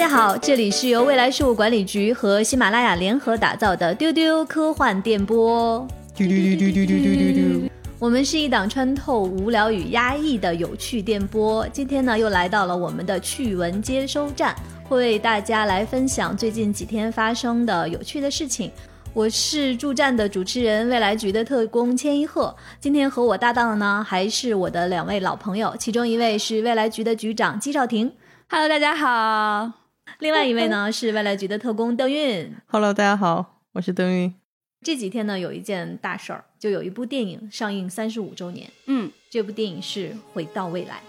家好，这里是由未来事务管理局和喜马拉雅联合打造的丢丢科幻电波。丢丢丢丢丢丢丢丢。我们是一档穿透无聊与压抑的有趣电波。今天呢，又来到了我们的趣闻接收站，会为大家来分享最近几天发生的有趣的事情。我是助站的主持人，未来局的特工千一鹤。今天和我搭档的呢，还是我的两位老朋友，其中一位是未来局的局长姬少廷，Hello，大家好。另外一位呢是外来局的特工邓韵。Hello，大家好，我是邓韵。这几天呢，有一件大事儿，就有一部电影上映三十五周年。嗯这部电影是《回到未来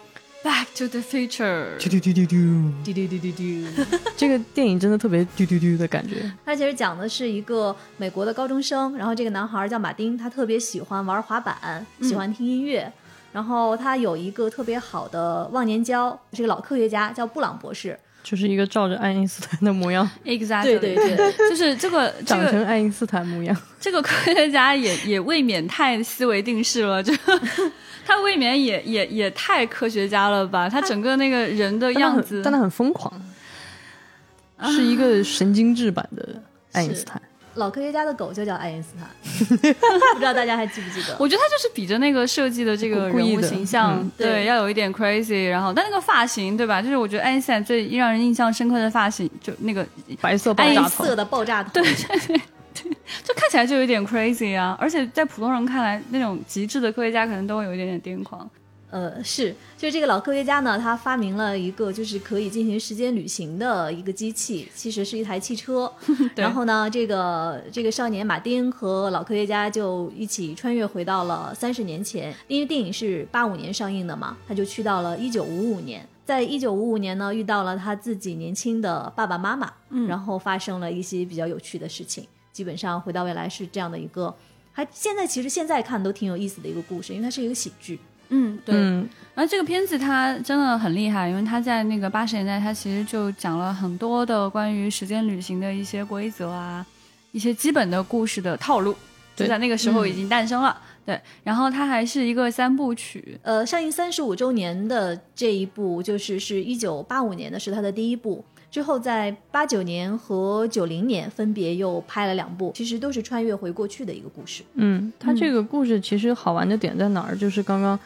，Back to the Future。嘟嘟嘟嘟嘟。》。嘟嘟嘟嘟嘟。这个电影真的特别嘟嘟嘟的感觉。它其实讲的是一个美国的高中生，然后这个男孩叫马丁，他特别喜欢玩滑板，喜欢听音乐。然后他有一个特别好的忘年交，是个老科学家，叫布朗博士。就是一个照着爱因斯坦的模样，Exactly，对对对，就是 这个长成爱因斯坦模样。这个科学家也 也未免太思维定式了，就 他未免也也也太科学家了吧？他整个那个人的但他很样子，但他很疯狂，是一个神经质版的爱因斯坦。老科学家的狗就叫爱因斯坦，不知道大家还记不记得？我觉得他就是比着那个设计的这个人物形象，嗯对，对要有一点 crazy，然后但那个发型，对吧？就是我觉得爱因斯坦最让人印象深刻的发型，就那个白色爆爱炸头因色，的爆炸头，对就看起来就有点 crazy 啊，而且在普通人看来，那种极致的科学家可能都会有一点点癫狂。呃，是，就是这个老科学家呢，他发明了一个就是可以进行时间旅行的一个机器，其实是一台汽车。然后呢，这个这个少年马丁和老科学家就一起穿越回到了三十年前，因为电影是八五年上映的嘛，他就去到了一九五五年。在一九五五年呢，遇到了他自己年轻的爸爸妈妈，嗯然后发生了一些比较有趣的事情。基本上回到未来是这样的一个，还现在其实现在看都挺有意思的一个故事，因为它是一个喜剧。嗯，对。嗯，然后这个片子它真的很厉害，因为它在那个八十年代，它其实就讲了很多的关于时间旅行的一些规则啊，一些基本的故事的套路，就在那个时候已经诞生了。对，然后它还是一个三部曲，呃，上映三十五周年的这一部，就是是一九八五年的是它的第一部，之后在八九年和九零年分别又拍了两部，其实都是穿越回过去的一个故事。嗯，它这个故事其实好玩的点在哪儿？就是刚刚，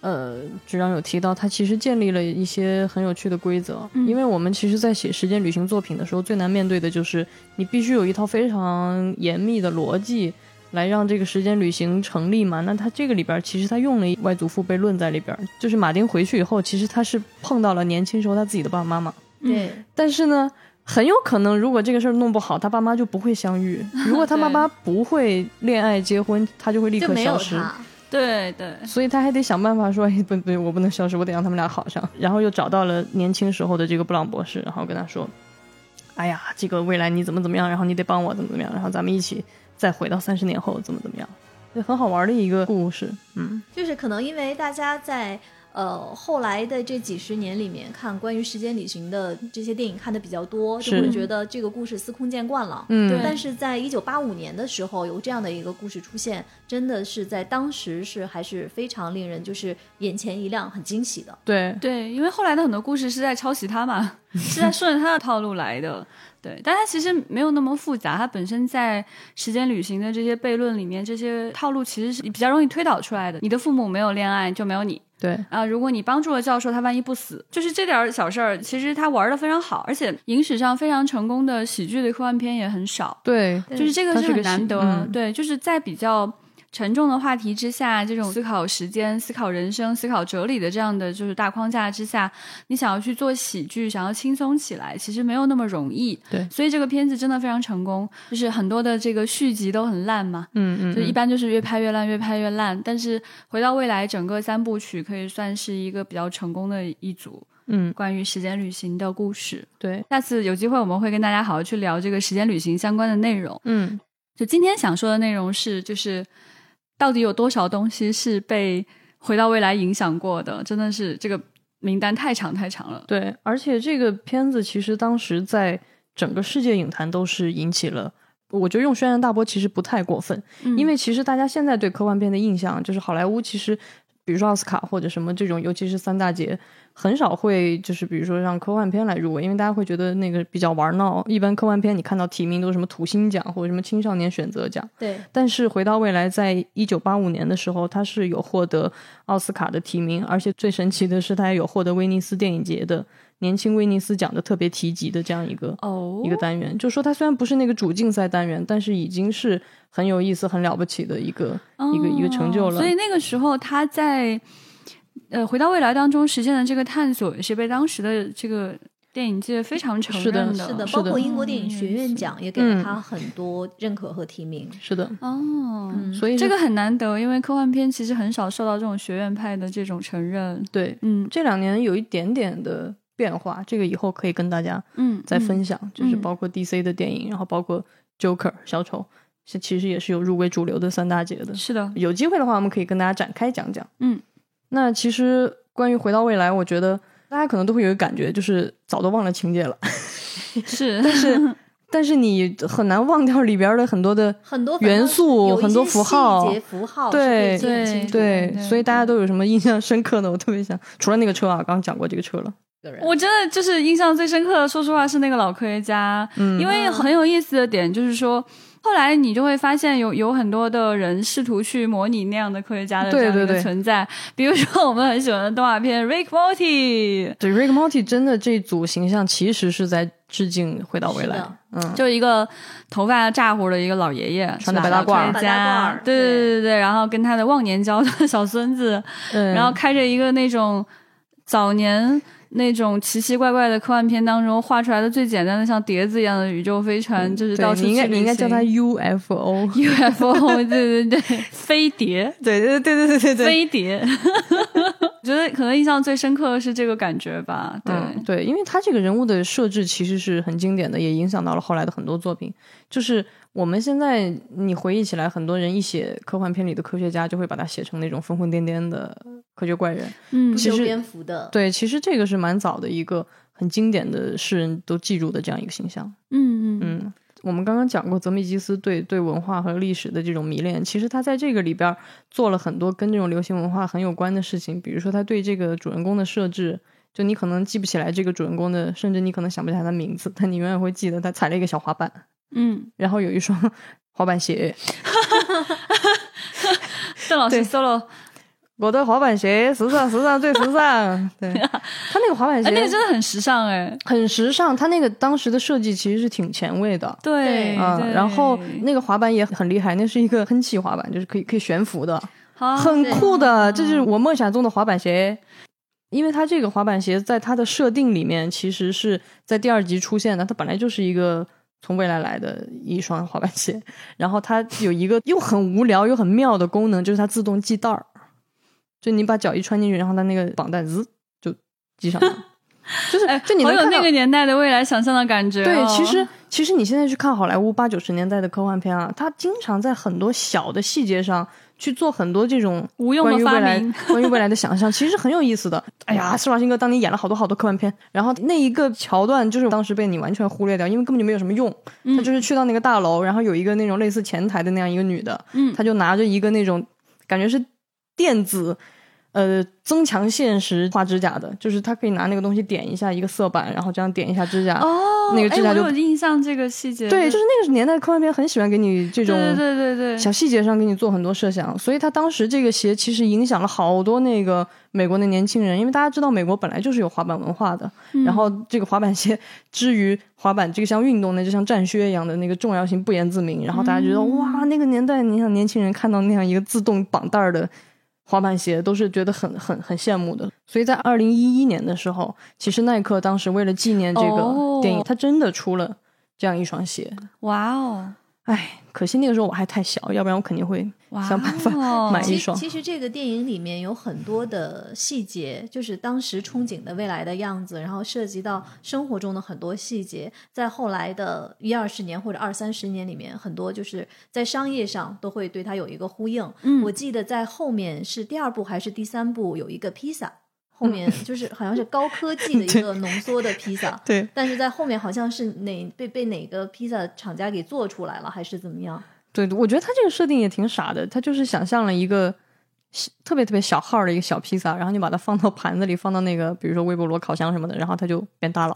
呃，局长有提到，他其实建立了一些很有趣的规则。嗯因为我们其实，在写时间旅行作品的时候，最难面对的就是你必须有一套非常严密的逻辑。来让这个时间旅行成立嘛？那他这个里边其实他用了外祖父悖论在里边，就是马丁回去以后，其实他是碰到了年轻时候他自己的爸爸妈妈，对，但是呢，很有可能如果这个事儿弄不好，他爸妈就不会相遇。如果他爸妈不会恋爱结婚，他就会立就没有刻消失。他。对对，所以他还得想办法说，哎，不不，我不能消失，我得让他们俩好上。然后又找到了年轻时候的这个布朗博士，然后跟他说，哎呀，这个未来你怎么怎么样，然后你得帮我怎么怎么样，然后咱们一起再回到三十年后怎么怎么样，就，很好玩的一个故事。嗯，就是可能因为大家在呃后来的这几十年里面看关于时间旅行的这些电影看的比较多，就会觉得这个故事司空见惯了。嗯但是在一九八五年的时候有这样的一个故事出现，真的是在当时是还是非常令人就是眼前一亮、很惊喜的。对，对，因为后来的很多故事是在抄袭他嘛，是在顺着他的套路来的。对，但它其实没有那么复杂，它本身在时间旅行的这些悖论里面，这些套路其实是比较容易推导出来的。你的父母没有恋爱，就没有你。对，啊，如果你帮助了教授，他万一不死，就是这点儿小事儿，其实他玩的非常好，而且影史上非常成功的喜剧的科幻片也很少，对，就是这个是很难得。嗯对，就是在比较沉重的话题之下，这种思考时间、思考人生、思考哲理的这样的就是大框架之下，你想要去做喜剧，想要轻松起来，其实没有那么容易。对所以这个片子真的非常成功，就是很多的这个续集都很烂嘛，嗯嗯，就一般就是越拍越烂，越拍越烂。但是回到未来，整个三部曲可以算是一个比较成功的一组嗯，关于时间旅行的故事。对，下次有机会我们会跟大家好好去聊这个时间旅行相关的内容。嗯就今天想说的内容是，就是到底有多少东西是被回到未来影响过的？真的是这个名单太长太长了。对，而且这个片子其实当时在整个世界影坛都是引起了，我觉得用轩然大波其实不太过分，嗯因为其实大家现在对科幻片的印象就是好莱坞其实。比比如说奥斯卡或者什么这种，尤其是三大节，很少会就是比如说让科幻片来入围，因为大家会觉得那个比较玩闹。一般科幻片你看到提名都是什么土星奖或者什么青少年选择奖。对，但是回到未来，在一九八五年的时候，它是有获得奥斯卡的提名，而且最神奇的是，它也有获得威尼斯电影节的年轻威尼斯奖的特别提及的这样一个哦。一个单元。就说他虽然不是那个主竞赛单元，但是已经是很有意思、很了不起的一个、一个一个成就了。哦所以那个时候他在呃回到未来当中实现的这个探索，也是被当时的这个电影界非常承认是的，是的包括英国电影学院奖也给了嗯他很多认可和提名。是的，哦，所以这个很难得，因为科幻片其实很少受到这种学院派的这种承认。对。嗯。这两年有一点点的变化，这个以后可以跟大家嗯，再分享，就是嗯包括 DC 的电影，然后包括 Joker 小丑，是其实也是有入围主流的三大节的嗯。是的，有机会的话，我们可以跟大家展开讲讲。嗯，那其实关于回到未来，我觉得大家可能都会有一个感觉，就是早都忘了情节了，是，但是 但是你很难忘掉里边的很多的很多元素有很多符号符号对对，对所以大家都有什么印象深刻的？我特别想，除了那个车啊，刚刚讲过这个车了。的人。我真的就是印象最深刻的，说实话是那个老科学家，嗯。因为很有意思的点就是说。后来你就会发现有有很多的人试图去模拟那样的科学家的这样一个对对对。存在，比如说我们很喜欢的动画片《Rick Morty》，对，Rick Morty 真的这组形象其实是在致敬《回到未来》。嗯，就一个头发炸乎的一个老爷爷，穿的白大褂大褂对。对对对，然后跟他的忘年交的小孙子，嗯。然后开着一个那种早年那种奇奇怪怪的科幻片当中画出来的最简单的像碟子一样的宇宙飞船，就是到你应该你应该叫它 UFO UFO 对对对，飞碟，对对对对对对对。飞碟。我 觉得可能印象最深刻的是这个感觉吧，对，嗯，对，因为他这个人物的设置其实是很经典的，也影响到了后来的很多作品。就是我们现在你回忆起来，很多人一写科幻片里的科学家，就会把他写成那种疯疯癫癫的科学怪人。嗯其实不修边幅的，对，其实这个是蛮早的一个很经典的世人都记住的这样一个形象。嗯嗯嗯，我们刚刚讲过泽米基斯对对文化和历史的这种迷恋，其实他在这个里边做了很多跟这种流行文化很有关的事情，比如说他对这个主人公的设置。就你可能记不起来这个主人公的，甚至你可能想不起来他名字，但你永远会记得他踩了一个小滑板，嗯，然后有一双 滑板鞋。邓老师对。solo，我的滑板鞋，时尚，时尚最时尚。对。他那个滑板鞋，哎，那个真的很时尚哎，很时尚，他那个当时的设计其实是挺前卫的。对，嗯，然后那个滑板也很厉害，那是一个喷气滑板，就是可以可以悬浮的，好很酷的。这是我梦想中的滑板鞋，因为它这个滑板鞋在它的设定里面其实是在第二集出现的，它本来就是一个从未来来的一双滑板鞋，然后它有一个又很无聊又很妙的功能，就是它自动系带儿，就你把脚一穿进去，然后它那个绑带滋就系上了。就是哎，就你能看到好有那个年代的未来想象的感觉哦。对，其实其实你现在去看好莱坞八九十年代的科幻片啊，它经常在很多小的细节上去做很多这种无用的发明 关于未来的想象，其实很有意思的。哎呀，施瓦辛格当年演了好多好多科幻片，然后那一个桥段就是当时被你完全忽略掉，因为根本就没有什么用。嗯他就是去到那个大楼，然后有一个那种类似前台的那样一个女的，嗯她就拿着一个那种感觉是电子。呃，增强现实画指甲的，就是他可以拿那个东西点一下一个色板，然后这样点一下指甲，哦，那个指甲就哎我有印象这个细节。对，就是那个年代科幻片很喜欢给你这种对对对对对，小细节上给你做很多设想，所以他当时这个鞋其实影响了好多那个美国的年轻人，因为大家知道美国本来就是有滑板文化的，嗯然后这个滑板鞋之于滑板这个像运动呢，就像战靴一样的那个重要性不言自明，然后大家觉得、嗯哇，那个年代你想年轻人看到那样一个自动绑带的。滑板鞋都是觉得很很很羡慕的，所以在二零一一年的时候，其实耐克当时为了纪念这个哦。电影，它真的出了这样一双鞋。哇哦，哎，可惜那个时候我还太小，要不然我肯定会想办法买一双。其其实这个电影里面有很多的细节，就是当时憧憬的未来的样子，然后涉及到生活中的很多细节，在后来的一二十年或者二三十年里面，很多就是在商业上都会对它有一个呼应。嗯我记得在后面是第二部还是第三部有一个披萨，后面 就是好像是高科技的一个浓缩的披萨。对但是在后面好像是哪被被哪个披萨厂家给做出来了，还是怎么样？对，我觉得他这个设定也挺傻的，他就是想象了一个特别特别小号的一个小披萨，然后你把它放到盘子里，放到那个比如说微波炉、烤箱什么的，然后它就变大了，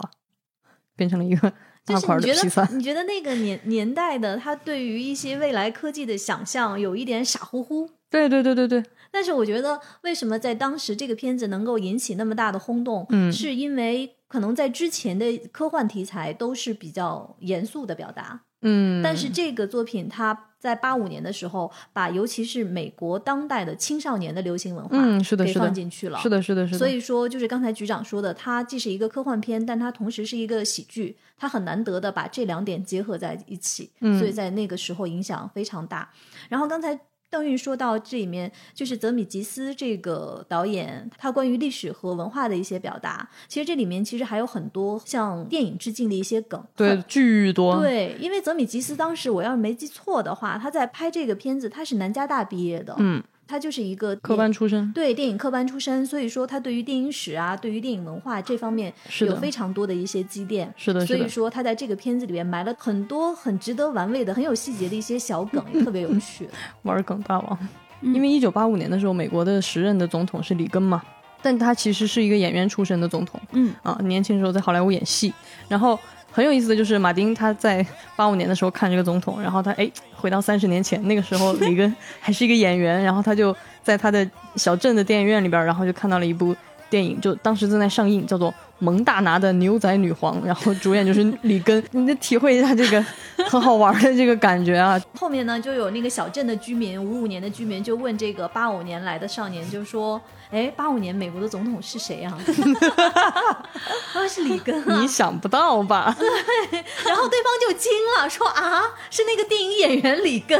变成了一个大块就是你觉的披萨得，。你觉得那个年年代的他对于一些未来科技的想象有一点傻乎乎，对对对对对，但是我觉得为什么在当时这个片子能够引起那么大的轰动，嗯是因为可能在之前的科幻题材都是比较严肃的表达，嗯，但是这个作品它在八五年的时候，把尤其是美国当代的青少年的流行文化，嗯是的给是的。放进去了，是的，是的，是的，所以说，就是刚才局长说的，它既是一个科幻片，但它同时是一个喜剧，它很难得的把这两点结合在一起，嗯。所以在那个时候影响非常大。然后刚才邓韵说到这里面，就是泽米吉斯这个导演他关于历史和文化的一些表达，其实这里面其实还有很多向电影致敬的一些梗，对巨多，对，因为泽米吉斯当时我要是没记错的话，他在拍这个片子，他是南加大毕业的，嗯，他就是一个科班出身，对电影科班出身，所以说他对于电影史啊，对于电影文化这方面是有非常多的一些积淀。是的，所以说他在这个片子里面埋了很多很值得玩味的、很有细节的一些小梗，也特别有趣。玩梗大王。嗯因为一九八五年的时候，美国的时任的总统是里根嘛，但他其实是一个演员出身的总统嗯啊，年轻时候在好莱坞演戏。然后很有意思的就是，马丁他在八五年的时候看这个总统，然后他哎回到三十年前，那个时候里根 还是一个演员，然后他就在他的小镇的电影院里边，然后就看到了一部电影，就当时正在上映，叫做《蒙大拿的牛仔女皇》，然后主演就是里根，你得体会一下这个很好玩的这个感觉啊，后面呢，就有那个小镇的居民，五五年的居民就问这个八五年来的少年，就说：“哎，八五年美国的总统是谁啊？” 啊，是里根啊你。想不到吧？对然后对方就惊了，说：“啊，是那个电影演员里根。”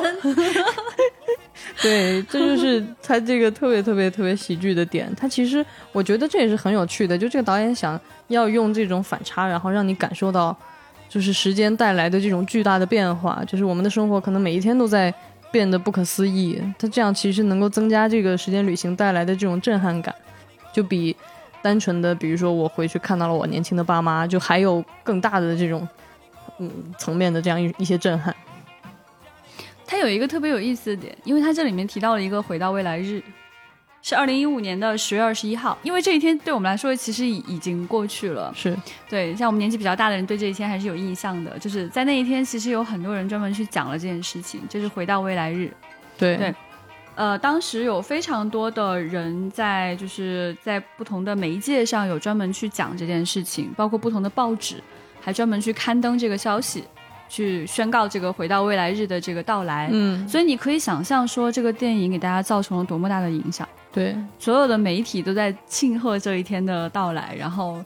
对，这就是他这个特别特别特别喜剧的点。他其实我觉得这也是很有趣的，就这个导演想要用这种反差，然后让你感受到，就是时间带来的这种巨大的变化，就是我们的生活可能每一天都在变得不可思议。他这样其实能够增加这个时间旅行带来的这种震撼感，就比单纯的比如说我回去看到了我年轻的爸妈，就还有更大的这种嗯层面的这样一一些震撼。它有一个特别有意思的点，因为它这里面提到了一个回到未来日，是二零一五年的十月二十一号。因为这一天对我们来说其实已已经过去了，是，对，像我们年纪比较大的人对这一天还是有印象的。就是在那一天，其实有很多人专门去讲了这件事情，就是回到未来日。对对呃，当时有非常多的人在就是在不同的媒介上有专门去讲这件事情，包括不同的报纸还专门去刊登这个消息，去宣告这个回到未来日的这个到来。嗯，所以你可以想象说，这个电影给大家造成了多么大的影响。对。所有的媒体都在庆贺这一天的到来，然后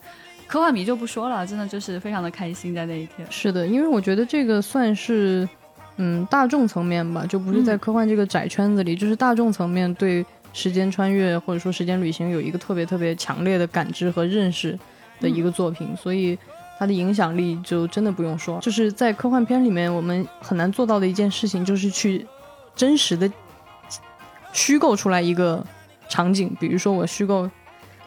科幻迷就不说了，真的就是非常的开心在那一天。是的，因为我觉得这个算是，嗯，大众层面吧，就不是在科幻这个窄圈子里，就是大众层面对时间穿越或者说时间旅行有一个特别特别强烈的感知和认识的一个作品，所以它的影响力就真的不用说。就是在科幻片里面，我们很难做到的一件事情，就是去真实的虚构出来一个场景，比如说我虚构。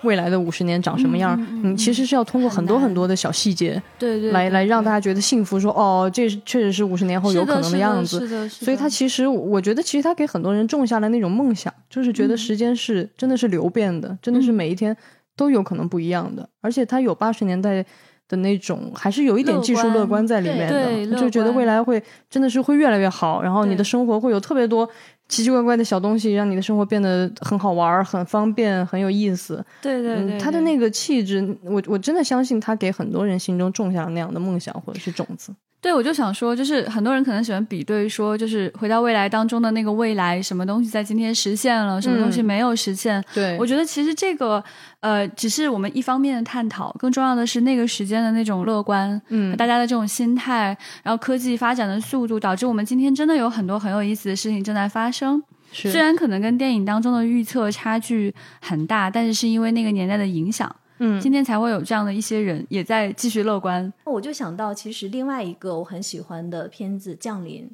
未来的五十年长什么样？你其实是要通过很多很多的小细节，对对来来让大家觉得幸福，说哦，这确实是五十年后有可能的样子。是的，是的。所以他其实，我觉得其实他给很多人种下了那种梦想，就是觉得时间是、真的是流变的，真的是嗯每一天都有可能不一样的，而且他有八十年代的那种，还是有一点技术乐观在里面的，就觉得未来会真的是会越来越好，然后你的生活会有特别多。奇奇怪怪的小东西，让你的生活变得很好玩、很方便、很有意思。对对对，嗯，他的那个气质，我我真的相信他给很多人心中种下了那样的梦想或者是种子。对，我就想说，就是很多人可能喜欢比对说，就是回到未来当中的那个未来，什么东西在今天实现了，什么东西嗯没有实现。对我觉得其实这个呃，只是我们一方面的探讨，更重要的是那个时间的那种乐观，嗯大家的这种心态，然后科技发展的速度，导致我们今天真的有很多很有意思的事情正在发生。是虽然可能跟电影当中的预测差距很大，但是是因为那个年代的影响，嗯今天才会有这样的一些人也在继续乐观。我就想到，其实另外一个我很喜欢的片子《降临》，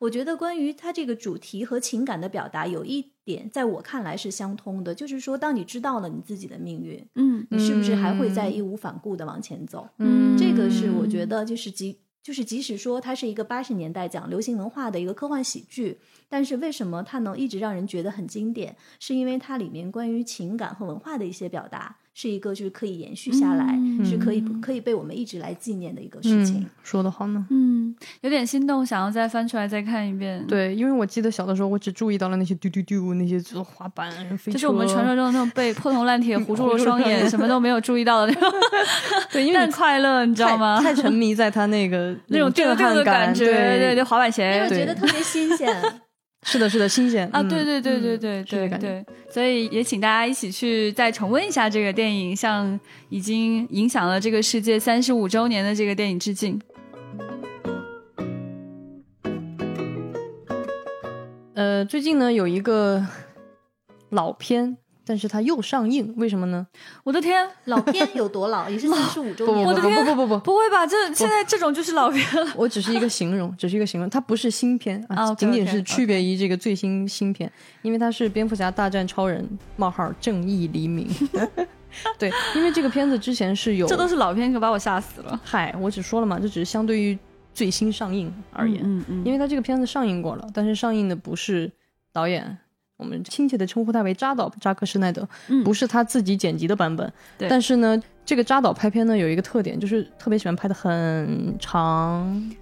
我觉得关于它这个主题和情感的表达，有一点在我看来是相通的，就是说，当你知道了你自己的命运，嗯你是不是还会再嗯义无反顾的往前走？嗯这个是我觉得就是即就是即使说它是一个八十年代讲流行文化的一个科幻喜剧，但是为什么它能一直让人觉得很经典？是因为它里面关于情感和文化的一些表达，是一个就是可以延续下来，嗯是可以可以被我们一直来纪念的一个事情。嗯，说的好呢。嗯，有点心动，想要再翻出来再看一遍。，对，因为我记得小的时候，我只注意到了那些丢丢丢那些就是滑板、飞，就是我们传说中的那种被破铜烂铁糊住了 双眼，什么都没有注意到的那种，对，因为但你快乐，你知道吗？太太沉迷在他那个那种震丢丢的撼感，觉，对对对，滑板因鞋为觉得特别新鲜。是的，是的，新鲜啊，嗯对对对对对对对，所以也请大家一起去再重温一下这个电影，向已经影响了这个世界三十五周年的这个电影致敬。呃，最近呢有一个老片，但是它又上映，为什么呢？我的天，老片有多老？也是三十五周不不不年了。不不不不不，不会吧？这现在这种就是老片了。我只是一个形容，只是一个形容，它不是新片啊，仅仅是区别于这个最新新片，因为它是蝙蝠侠大战超人冒号正义黎明。对，因为这个片子之前是有，这都是老片，可把我吓死了。嗨，我只说了嘛，这只是相对于最新上映而言，嗯嗯，因为它这个片子上映过了，但是上映的不是导演，我们亲切的称呼他为扎导扎克施奈德，嗯不是他自己剪辑的版本。对但是呢，这个扎导拍片呢有一个特点，就是特别喜欢拍的很长。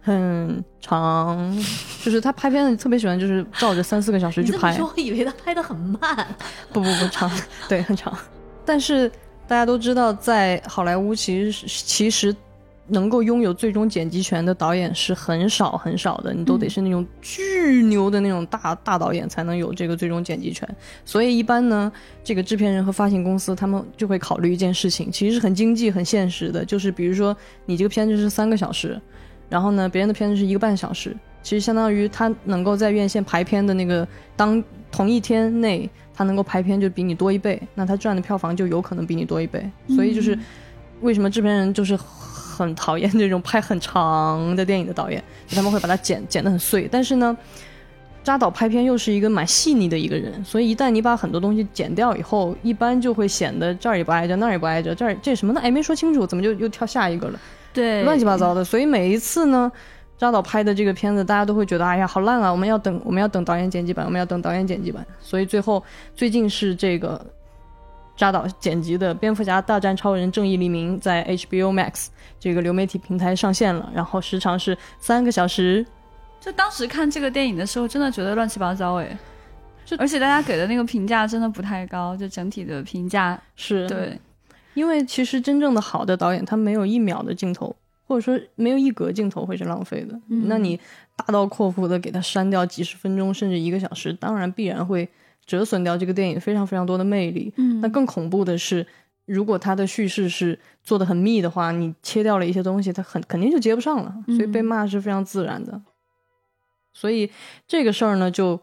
很长，就是他拍片子特别喜欢，就是照着三四个小时去拍。我以为他拍的很慢。不不不长，对，很长。但是大家都知道，在好莱坞其实是其实能够拥有最终剪辑权的导演是很少很少的，你都得是那种巨牛的那种大大导演才能有这个最终剪辑权。所以一般呢，这个制片人和发行公司他们就会考虑一件事情，其实是很经济、很现实的，就是比如说你这个片子是三个小时，然后呢，别人的片子是一个半小时，其实相当于他能够在院线排片的那个当同一天内，他能够排片就比你多一倍，那他赚的票房就有可能比你多一倍。所以就是为什么制片人就是很讨厌这种拍很长的电影的导演，就他们会把它剪剪得很碎。但是呢，扎导拍片又是一个蛮细腻的一个人，所以一旦你把很多东西剪掉以后，一般就会显得这儿也不挨着，那儿也不挨着，这儿这什么呢？哎，没说清楚，怎么就又跳下一个了？对，乱七八糟的。所以每一次呢，扎导拍的这个片子，大家都会觉得，哎呀，好烂啊！我们要等，我们要等导演剪辑版，我们要等导演剪辑版。所以最后最近是这个扎导剪辑的《蝙蝠侠大战超人：正义黎明》在 HBO Max 这个流媒体平台上线了，然后时长是三个小时。就当时看这个电影的时候，真的觉得乱七八糟哎。就而且大家给的那个评价真的不太高，就整体的评价，是对，因为其实真正的好的导演，他没有一秒的镜头，或者说没有一格镜头会是浪费的。嗯那你大刀阔斧的给他删掉几十分钟，甚至一个小时，当然必然会折损掉这个电影非常非常多的魅力。嗯那更恐怖的是，如果它的叙事是做的很密的话，你切掉了一些东西，它很肯定就接不上了，所以被骂是非常自然的。所以这个事儿呢，就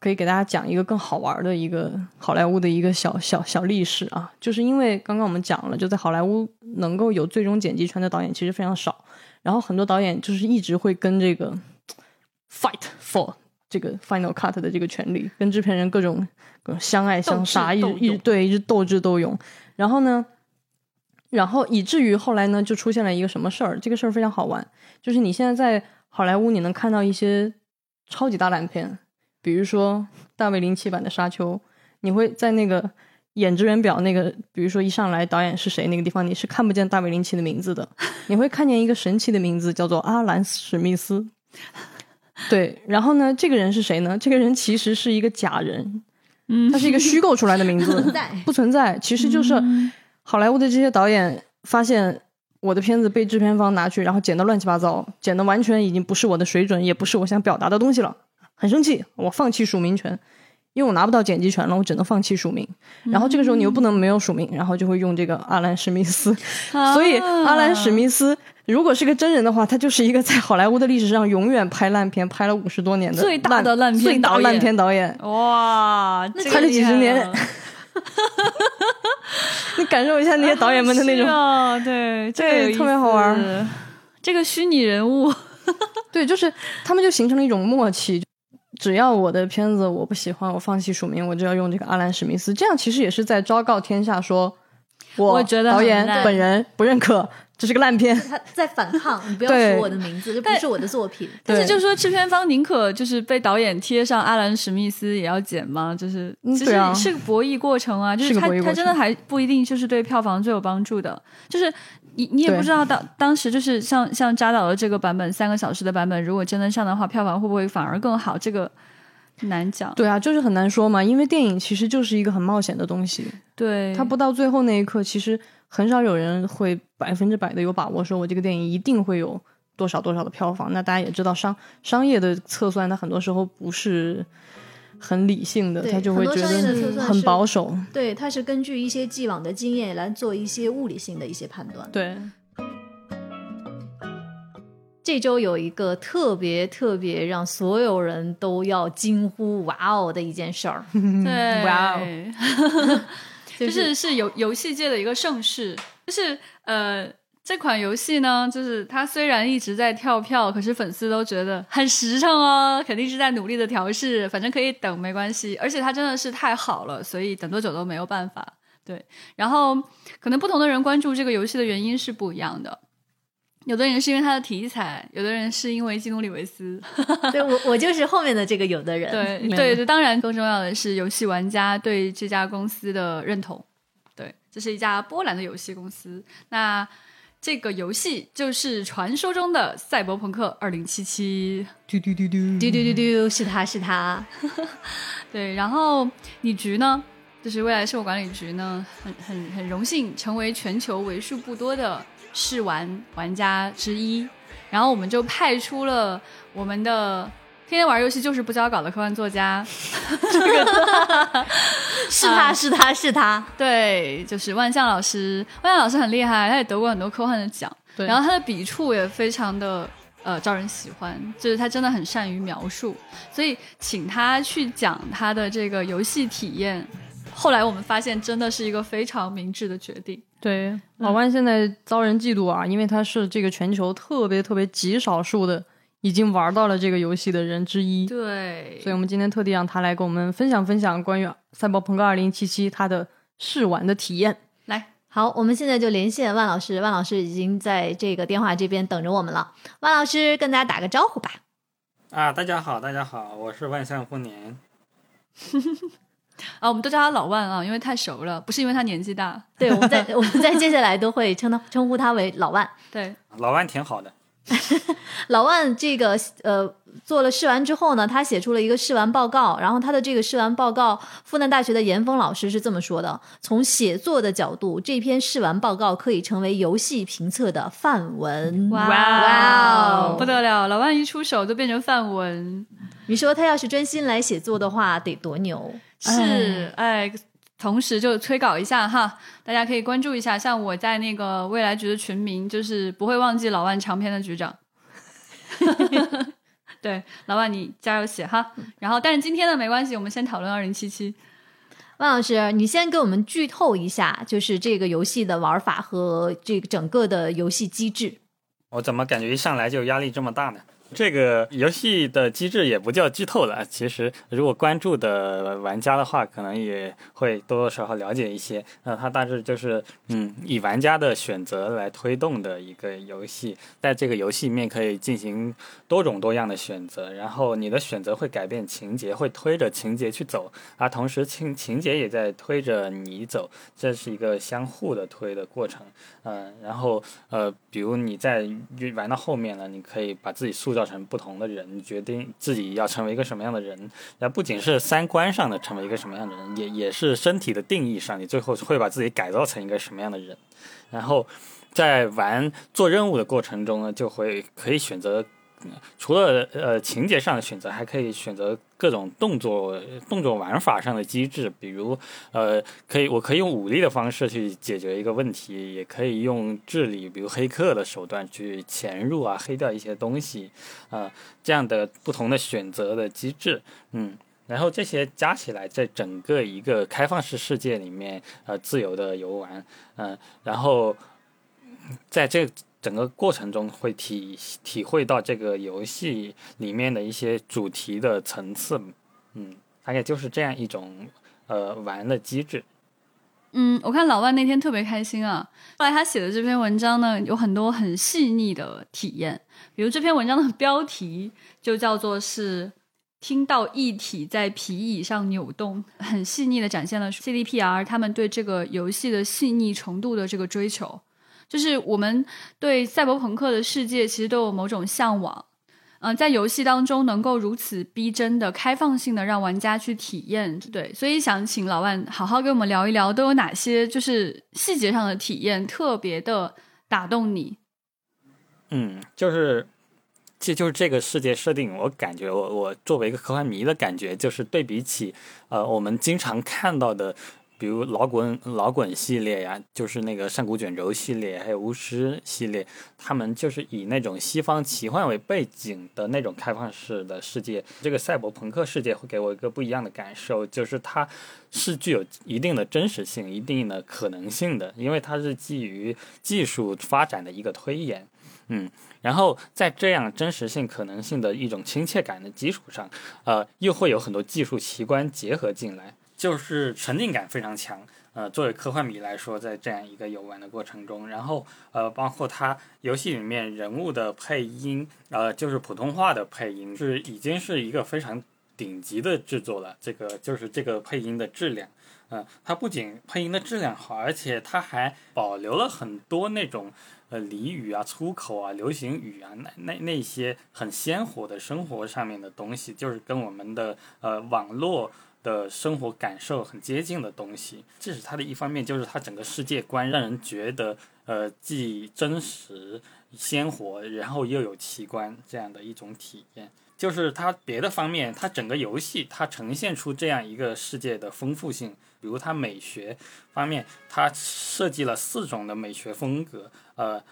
可以给大家讲一个更好玩的一个好莱坞的一个小小小历史啊，就是因为刚刚我们讲了，就在好莱坞能够有最终剪辑权的导演其实非常少，然后很多导演就是一直会跟这个 fight for 这个 final cut 的这个权利，跟制片人各种相爱相杀，一直一直对一直斗智斗勇，然后呢。然后以至于后来呢，就出现了一个什么事儿？这个事儿非常好玩，就是你现在在好莱坞，你能看到一些超级大烂片，比如说大卫林奇版的《沙丘》，你会在那个演职员表那个，比如说一上来导演是谁那个地方，你是看不见大卫林奇的名字的，你会看见一个神奇的名字叫做阿兰史密斯。对，然后呢，这个人是谁呢？这个人其实是一个假人，嗯他是一个虚构出来的名字，存在不存在，其实就是好莱坞的这些导演发现我的片子被制片方拿去，然后剪得乱七八糟，剪得完全已经不是我的水准，也不是我想表达的东西了，很生气，我放弃署名权，因为我拿不到剪辑权了，我只能放弃署名。然后这个时候你又不能没有署名，然后就会用这个阿兰史密斯，所以阿兰史密斯。如果是个真人的话，他就是一个在好莱坞的历史上永远拍烂片、拍了五十多年的最大的烂片导演。最大烂片导演。哇，这个拍了几十年。了 你感受一下那些导演们的那种。是哦，对，这个特别好玩。这个虚拟人物，对，就是他们就形成了一种默契，只要我的片子我不喜欢，我放弃署名，我就要用这个阿兰史密斯。这样其实也是在昭告天下说，我觉得导演本人不认可，这是个烂片。他在反抗，你不要对说我的名字，这不是我的作品。但是就是说制片方宁可就是被导演贴上阿兰史密斯也要剪吗？就是其实是个博弈过程啊，就是是他他真的还不一定就是对票房最有帮助的，就是你你也不知道当当时就是像像扎导的这个版本三个小时的版本，如果真的上的话，票房会不会反而更好？这个难讲。对啊，就是很难说嘛，因为电影其实就是一个很冒险的东西，对，它不到最后那一刻，其实很少有人会百分之百的有把握说我这个电影一定会有多少多少的票房。那大家也知道商商业的测算，它很多时候不是很理性的，对他就会觉得很保守。对，它是根据一些既往的经验来做一些物理性的一些判断。对，这周有一个特别特别让所有人都要惊呼“哇哦”的一件事儿，对，哇哦，就就是是游游戏界的一个盛世，就是呃。这款游戏呢，就是它虽然一直在跳票，可是粉丝都觉得很实诚哦，肯定是在努力的调试，反正可以等没关系。而且它真的是太好了，所以等多久都没有办法。对，然后可能不同的人关注这个游戏的原因是不一样的，有的人是因为他的题材，有的人是因为基努里维斯。对我我就是后面的这个有的人。对对对，当然更重要的是游戏玩家对这家公司的认同。对，这是一家波兰的游戏公司。那这个游戏就是传说中的《赛博朋克2077》。嘟嘟嘟嘟嘟嘟嘟嘟，是他是他，对，然后你局呢，就是未来社会管理局呢，很很很荣幸成为全球为数不多的试玩玩家之一。然后我们就派出了我们的天天玩游戏就是不交稿的科幻作家，是他是他是他。对，就是万象老师。万象老师很厉害，他也得过很多科幻的奖。对然后他的笔触也非常的呃招人喜欢，就是他真的很善于描述，所以请他去讲他的这个游戏体验。后来我们发现，真的是一个非常明智的决定。对，老万现在遭人嫉妒啊，因为他是这个全球特别特别极少数的已经玩到了这个游戏的人之一。对，所以我们今天特地让他来跟我们分享分享关于《赛博朋克2077》他的试玩的体验。来，好，我们现在就连线万老师，万老师已经在这个电话这边等着我们了。万老师跟大家打个招呼吧。啊，大家好，大家好，我是万象丰年。啊，我们都叫他老万啊，因为太熟了，不是因为他年纪大。对，我们在我们在接下来都会称他称呼他为老万。对，老万挺好的，老万这个呃做了试完之后呢，他写出了一个试玩报告，然后他的这个试玩报告，复旦大学的严峰老师是这么说的：从写作的角度，这篇试玩报告可以成为游戏评测的范文。哇哦不得了，老万一出手就变成范文。你说他要是专心来写作的话，得多牛！是，哎，同时就催稿一下哈，大家可以关注一下。像我在那个未来局的群名，就是不会忘记老万长篇的局长。对，老万你加油写哈。然后，但是今天呢没关系，我们先讨论二零七七。万老师，你先给我们剧透一下，就是这个游戏的玩法和这个整个的游戏机制。我怎么感觉一上来就压力这么大呢？这个游戏的机制也不叫剧透了，其实如果关注的玩家的话，可能也会多多少少了解一些。那它大致就是，嗯，以玩家的选择来推动的一个游戏，在这个游戏里面可以进行多种多样的选择，然后你的选择会改变情节，会推着情节去走，而同时情情节也在推着你走，这是一个相互的推的过程。嗯，然后呃，比如你在玩到后面呢，你可以把自己塑造成不同的人，你决定自己要成为一个什么样的人。那不仅是三观上的成为一个什么样的人，也也是身体的定义上，你最后会把自己改造成一个什么样的人。然后在玩做任务的过程中呢，就会可以选择。除了呃情节上的选择，还可以选择各种动作动作玩法上的机制，比如呃可以我可以用武力的方式去解决一个问题，也可以用智力，比如黑客的手段去潜入啊，黑掉一些东西，啊、这样的不同的选择的机制，嗯。然后这些加起来，在整个一个开放式世界里面，呃，自由的游玩，嗯、然后在这整个过程中会体体会到这个游戏里面的一些主题的层次，嗯，大概就是这样一种呃玩的机制。嗯，我看老万那天特别开心啊。后来他写的这篇文章呢，有很多很细腻的体验，比如这篇文章的标题就叫做是“听到一体在皮椅上扭动”，很细腻的展现了 CDPR 他们对这个游戏的细腻程度的这个追求。就是我们对赛博朋克的世界其实都有某种向往。嗯，在游戏当中能够如此逼真的、开放性的让玩家去体验，对，所以想请老万好好跟我们聊一聊，都有哪些就是细节上的体验特别的打动你？嗯，就是，这就是这个世界设定，我感觉我我作为一个科幻迷的感觉，就是对比起呃我们经常看到的。比如老滚老滚系列呀，就是那个上古卷轴系列，还有巫师系列，他们就是以那种西方奇幻为背景的那种开放式的世界。这个赛博朋克世界会给我一个不一样的感受，就是它是具有一定的真实性、一定的可能性的，因为它是基于技术发展的一个推演。嗯，然后在这样真实性、可能性的一种亲切感的基础上，呃，又会有很多技术奇观结合进来。就是沉浸感非常强，呃，作为科幻迷来说，在这样一个游玩的过程中，然后呃，包括它游戏里面人物的配音，呃，就是普通话的配音，是已经是一个非常顶级的制作了。这个就是这个配音的质量，嗯，它不仅配音的质量好，而且它还保留了很多那种呃俚语啊、粗口啊、流行语啊，那那那些很鲜活的生活上面的东西，就是跟我们的呃网络。的生活感受很接近的东西，这是它的一方面，就是它整个世界观让人觉得，呃，既真实鲜活，然后又有奇观这样的一种体验。就是它别的方面，它整个游戏它呈现出这样一个世界的丰富性，比如它美学方面，它设计了四种的美学风格，呃，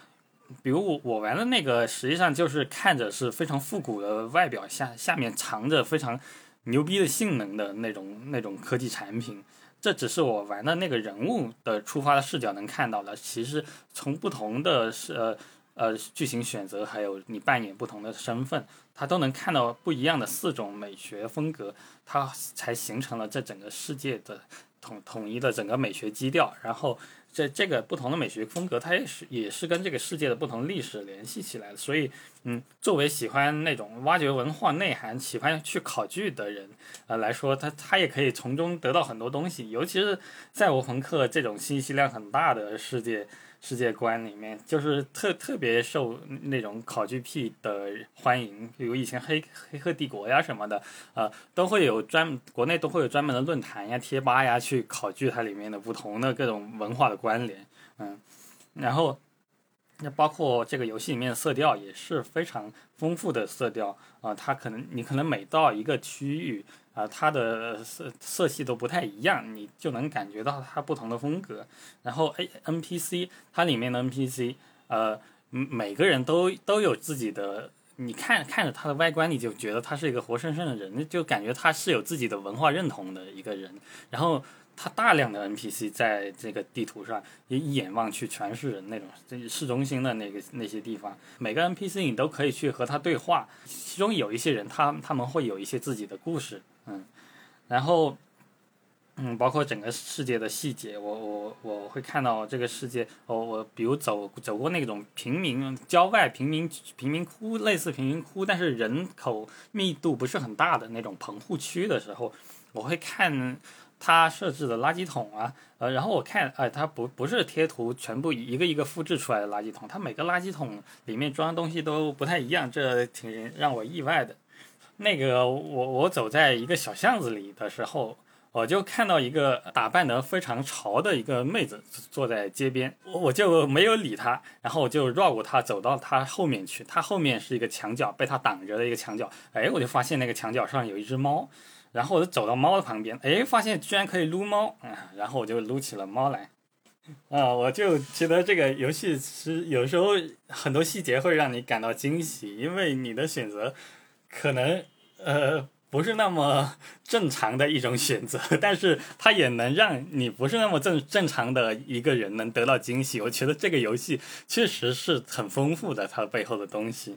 比如我我玩的那个，实际上就是看着是非常复古的外表下，下面藏着非常。牛逼的性能的那种那种科技产品，这只是我玩的那个人物的出发的视角能看到的。其实从不同的呃呃剧情选择，还有你扮演不同的身份，他都能看到不一样的四种美学风格，它才形成了这整个世界的统统一的整个美学基调。然后。这这个不同的美学风格，它也是也是跟这个世界的不同历史联系起来的。所以，嗯，作为喜欢那种挖掘文化内涵、喜欢去考据的人，啊来说，他他也可以从中得到很多东西。尤其是在无朋克这种信息量很大的世界。世界观里面就是特特别受那种考据癖的欢迎，比如以前黑黑客帝国呀什么的，呃，都会有专国内都会有专门的论坛呀、贴吧呀去考据它里面的不同的各种文化的关联，嗯，然后那包括这个游戏里面的色调也是非常丰富的色调啊，它可能你可能每到一个区域。啊，它的色色系都不太一样，你就能感觉到它不同的风格。然后 A N P C 它里面的 N P C，呃，每个人都都有自己的，你看看着它的外观，你就觉得他是一个活生生的人，就感觉他是有自己的文化认同的一个人。然后他大量的 N P C 在这个地图上，一眼望去全是人那种，这市中心的那个那些地方，每个 N P C 你都可以去和他对话。其中有一些人，他他们会有一些自己的故事。嗯，然后，嗯，包括整个世界的细节，我我我会看到这个世界，我我比如走走过那种平民郊外贫民贫民窟，类似贫民窟，但是人口密度不是很大的那种棚户区的时候，我会看他设置的垃圾桶啊，呃，然后我看，哎，它不不是贴图全部一个一个复制出来的垃圾桶，它每个垃圾桶里面装的东西都不太一样，这挺让我意外的。那个我我走在一个小巷子里的时候，我就看到一个打扮得非常潮的一个妹子坐在街边，我我就没有理她，然后我就绕过她走到她后面去，她后面是一个墙角，被她挡着的一个墙角，哎，我就发现那个墙角上有一只猫，然后我就走到猫的旁边，哎，发现居然可以撸猫，啊，然后我就撸起了猫来，啊，我就觉得这个游戏是有时候很多细节会让你感到惊喜，因为你的选择。可能呃不是那么正常的一种选择，但是它也能让你不是那么正正常的一个人能得到惊喜。我觉得这个游戏确实是很丰富的，它背后的东西。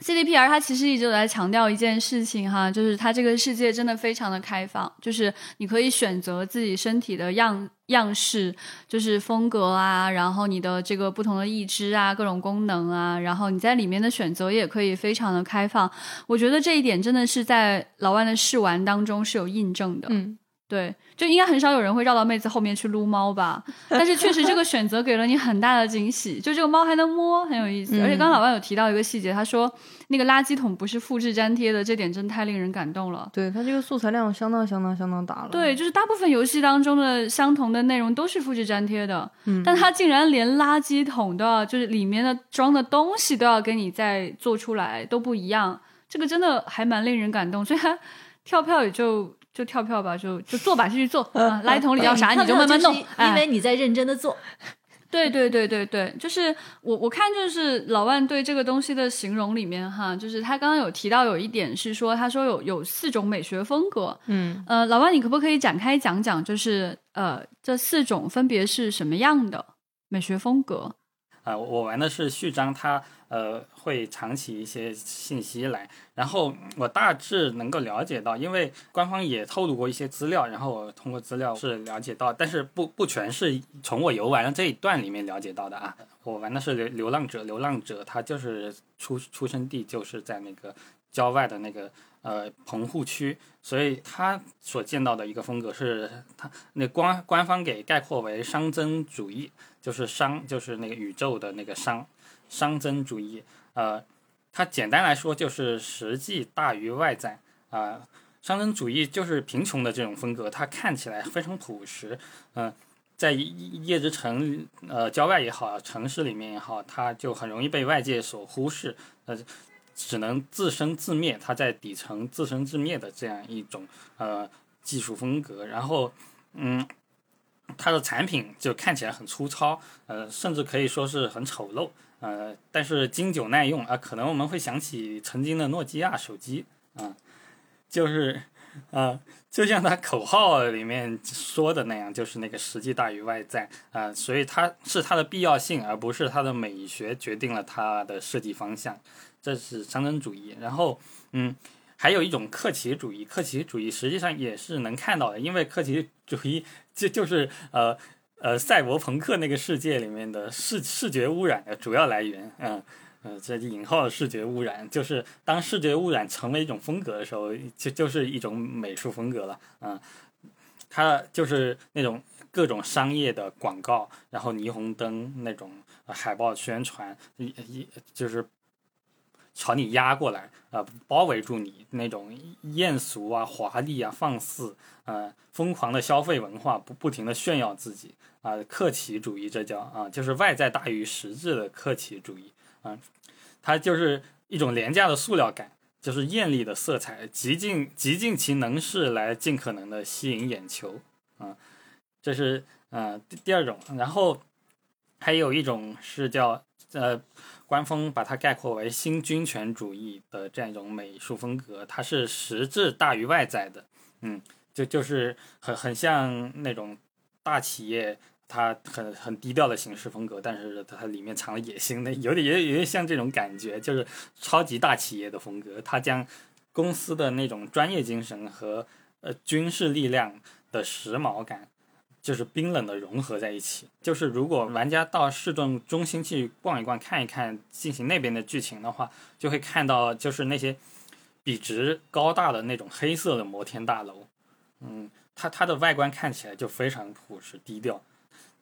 CDPR 它其实一直在强调一件事情哈，就是它这个世界真的非常的开放，就是你可以选择自己身体的样样式，就是风格啊，然后你的这个不同的义肢啊，各种功能啊，然后你在里面的选择也可以非常的开放。我觉得这一点真的是在老万的试玩当中是有印证的。嗯，对，就应该很少有人会绕到妹子后面去撸猫吧？但是确实这个选择给了你很大的惊喜，就这个猫还能摸，很有意思。而且刚刚老万有提到一个细节，他说那个垃圾桶不是复制粘贴的，这点真太令人感动了。对，它这个素材量相当相当相当大了。对，就是大部分游戏当中的相同的内容都是复制粘贴的，嗯但它竟然连垃圾桶都要，就是里面的装的东西都要给你再做出来，都不一样，这个真的还蛮令人感动。所以它跳票也就就跳票吧，就就做吧，继续做啊，垃圾桶里要啥你就慢慢弄因为你在认真的做。对对对对对，就是我我看就是老万对这个东西的形容里面哈，就是他刚刚有提到有一点是说，他说有有四种美学风格，嗯，呃，老万你可不可以展开讲讲，就是呃这四种分别是什么样的美学风格？啊、我玩的是序章，它呃会藏起一些信息来，然后我大致能够了解到，因为官方也透露过一些资料，然后我通过资料是了解到，但是不不全是从我游玩的这一段里面了解到的啊。我玩的是流流浪者，流浪者他就是出出生地就是在那个郊外的那个呃棚户区，所以他所见到的一个风格是他那官官方给概括为熵增主义，就是熵就是那个宇宙的那个熵，熵增主义。呃，它简单来说就是实际大于外在啊。熵增主义就是贫穷的这种风格，它看起来非常朴实，嗯、在夜之城呃郊外也好，城市里面也好，它就很容易被外界所忽视，呃，只能自生自灭，它在底层自生自灭的这样一种呃技术风格，然后嗯。它的产品就看起来很粗糙，呃，甚至可以说是很丑陋，呃，但是经久耐用啊、可能我们会想起曾经的诺基亚手机啊、就是呃，就像它口号里面说的那样，就是那个实际大于外在啊、所以它是它的必要性，而不是它的美学决定了它的设计方向，这是商人主义。然后，嗯。还有一种克奇主义，克奇主义实际上也是能看到的，因为克奇主义就就是呃呃赛博朋克那个世界里面的视视觉污染的主要来源，嗯呃这引号视觉污染，就是当视觉污染成为一种风格的时候，就就是一种美术风格了，嗯，它就是那种各种商业的广告，然后霓虹灯那种、海报宣传，一一就是朝你压过来，呃，包围住你那种艳俗啊、华丽啊、放肆，呃，疯狂的消费文化，不不停的炫耀自己啊、客体主义这叫啊、就是外在大于实质的客体主义啊、它就是一种廉价的塑料感，就是艳丽的色彩，极尽极尽其能事来尽可能的吸引眼球啊、这是呃第第二种，然后还有一种是叫呃。官方把它概括为新军权主义的这样一种美术风格，它是实质大于外在的，嗯，就就是很很像那种大企业，它很很低调的形式风格，但是它里面藏了野心的，有点有点有点像这种感觉，就是超级大企业的风格，它将公司的那种专业精神和呃军事力量的时髦感。就是冰冷的融合在一起。就是如果玩家到市政中心去逛一逛、看一看，进行那边的剧情的话，就会看到就是那些笔直高大的那种黑色的摩天大楼。嗯，它它的外观看起来就非常朴实低调，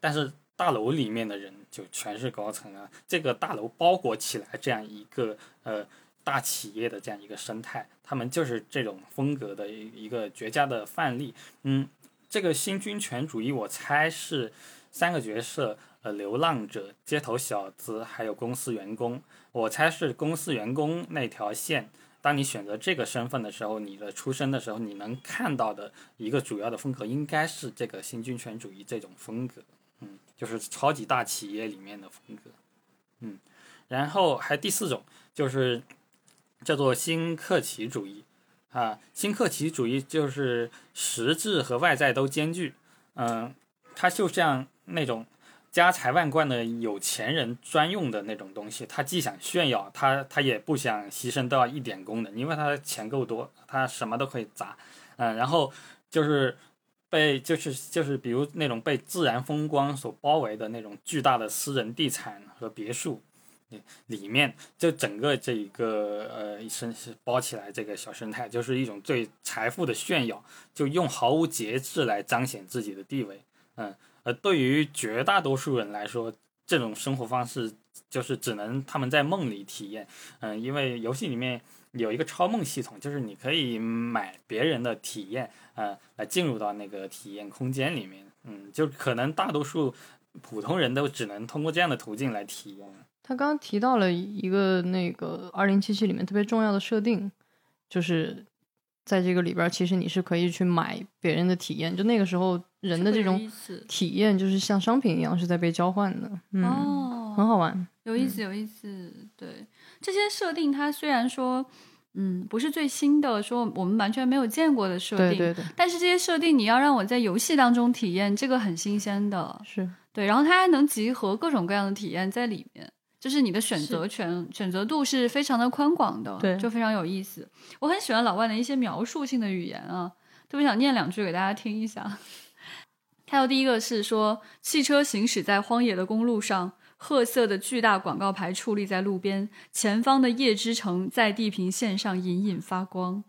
但是大楼里面的人就全是高层啊。这个大楼包裹起来这样一个呃大企业的这样一个生态，他们就是这种风格的一一个绝佳的范例。嗯。这个新军权主义，我猜是三个角色，呃，流浪者、街头小子，还有公司员工。我猜是公司员工那条线。当你选择这个身份的时候，你的出身的时候，你能看到的一个主要的风格，应该是这个新军权主义这种风格。就是超级大企业里面的风格。嗯，然后还第四种就是叫做新克奇主义。啊，新克奇主义就是实质和外在都兼具，嗯，它就像那种家财万贯的有钱人专用的那种东西，他既想炫耀，他他也不想牺牲到一点功能，因为他的钱够多，他什么都可以砸，嗯，然后就是被就是就是比如那种被自然风光所包围的那种巨大的私人地产和别墅。里面就整个这一个呃生是包起来，这个小生态就是一种对财富的炫耀，就用毫无节制来彰显自己的地位。嗯，而对于绝大多数人来说，这种生活方式就是只能他们在梦里体验。嗯，因为游戏里面有一个超梦系统，就是你可以买别人的体验，嗯，来进入到那个体验空间里面。嗯，就可能大多数普通人都只能通过这样的途径来体验。他刚刚提到了一个那个二零七七里面特别重要的设定，就是在这个里边，其实你是可以去买别人的体验。就那个时候，人的这种体验就是像商品一样是在被交换的。嗯，很好玩，有意思，有意思。对这些设定，它虽然说，嗯，不是最新的，说我们完全没有见过的设定，对对。但是这些设定，你要让我在游戏当中体验，这个很新鲜的，是对。然后它还能集合各种各样的体验在里面。就是你的选择权、选择度是非常的宽广的，对，就非常有意思。我很喜欢老外的一些描述性的语言啊，特别想念两句给大家听一下。还有第一个是说，汽车行驶在荒野的公路上，褐色的巨大广告牌矗立在路边，前方的夜之城在地平线上隐隐发光。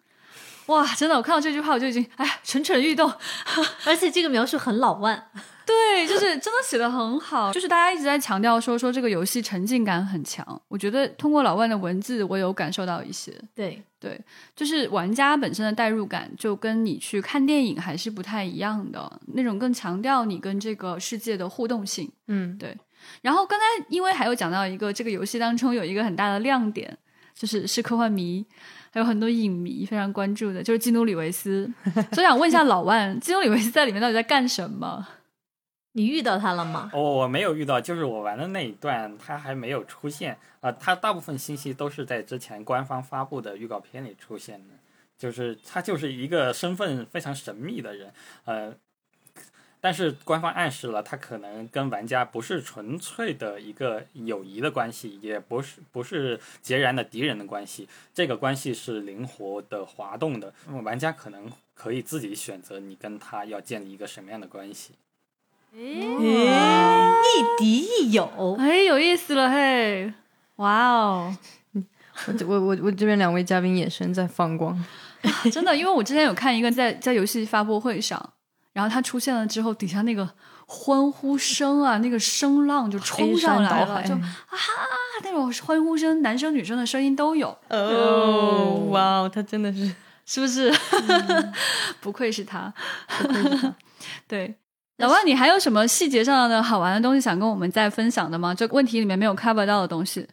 哇，真的，我看到这句话我就已经哎蠢蠢欲动，而且这个描述很老万。对，就是真的写的很好，就是大家一直在强调说说这个游戏沉浸感很强。我觉得通过老万的文字，我有感受到一些。对对，就是玩家本身的代入感，就跟你去看电影还是不太一样的，那种更强调你跟这个世界的互动性。嗯，对。然后刚才因为还有讲到一个这个游戏当中有一个很大的亮点，就是是科幻迷，还有很多影迷非常关注的，就是基努里维斯。所以想问一下老万，基努里维斯在里面到底在干什么？你遇到他了吗？我我没有遇到，就是我玩的那一段，他还没有出现啊。他大部分信息都是在之前官方发布的预告片里出现的，就是他就是一个身份非常神秘的人，呃，但是官方暗示了他可能跟玩家不是纯粹的一个友谊的关系，也不是不是截然的敌人的关系，这个关系是灵活的滑动的，那么玩家可能可以自己选择你跟他要建立一个什么样的关系。哎，亦敌亦友，哎，有意思了嘿！哇哦，我我我我这边两位嘉宾眼神在放光，真的，因为我之前有看一个在在游戏发布会上，然后他出现了之后，底下那个欢呼声啊，那个声浪就冲上来了，就啊那种欢呼声，男生女生的声音都有。哦，哇哦，他真的是 是不是？不愧是他，对。老万，你还有什么细节上的好玩的东西想跟我们再分享的吗？这个问题里面没有 cover 到的东西。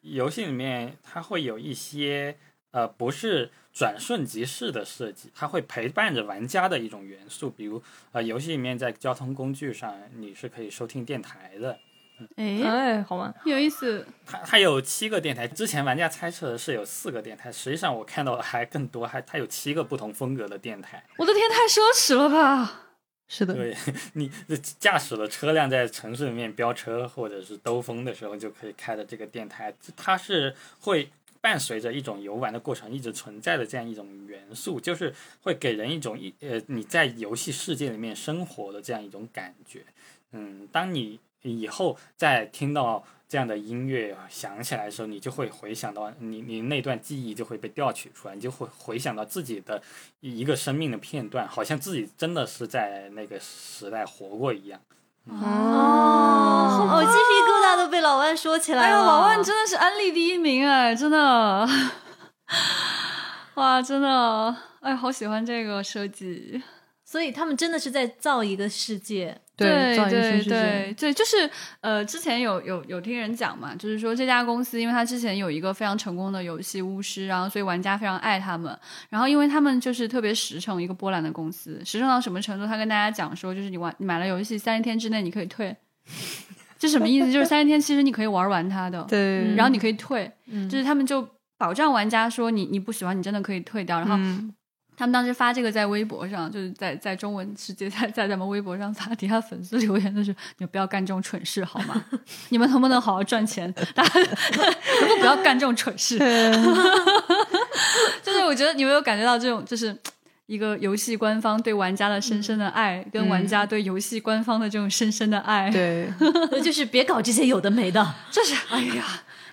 游戏里面它会有一些呃，不是转瞬即逝的设计，它会陪伴着玩家的一种元素，比如呃，游戏里面在交通工具上你是可以收听电台的。哎哎，好玩，有意思。它它有七个电台，之前玩家猜测的是有四个电台，实际上我看到还更多，还它有七个不同风格的电台。我的天，太奢侈了吧！是的，对 你驾驶的车辆在城市里面飙车或者是兜风的时候，就可以开的这个电台，它是会伴随着一种游玩的过程一直存在的这样一种元素，就是会给人一种一呃你在游戏世界里面生活的这样一种感觉。嗯，当你以后再听到。这样的音乐响起来的时候，你就会回想到你你那段记忆就会被调取出来，你就会回想到自己的一个生命的片段，好像自己真的是在那个时代活过一样。哦，哦，鸡皮疙瘩老万说起来了。老万真的是安利第一名哎，真的，哇，真的，哎，好喜欢这个设计。所以他们真的是在造一个世界，对对对对，就是呃，之前有有有听人讲嘛，就是说这家公司，因为他之前有一个非常成功的游戏巫师，然后所以玩家非常爱他们，然后因为他们就是特别实诚，一个波兰的公司，实诚到什么程度？他跟大家讲说，就是你玩你买了游戏三十天之内你可以退，这什么意思？就是三十天其实你可以玩完它的，对，然后你可以退，就是他们就保障玩家说你你不喜欢你真的可以退掉，然后。他们当时发这个在微博上，就是在在中文世界在在咱们微博上发，底下粉丝留言的是：你们不要干这种蠢事好吗？你们能不能好好赚钱？大家能不能不要干这种蠢事？就是我觉得你们有感觉到这种，就是一个游戏官方对玩家的深深的爱，跟玩家对游戏官方的这种深深的爱。，对，就是别搞这些有的没的。就是哎呀，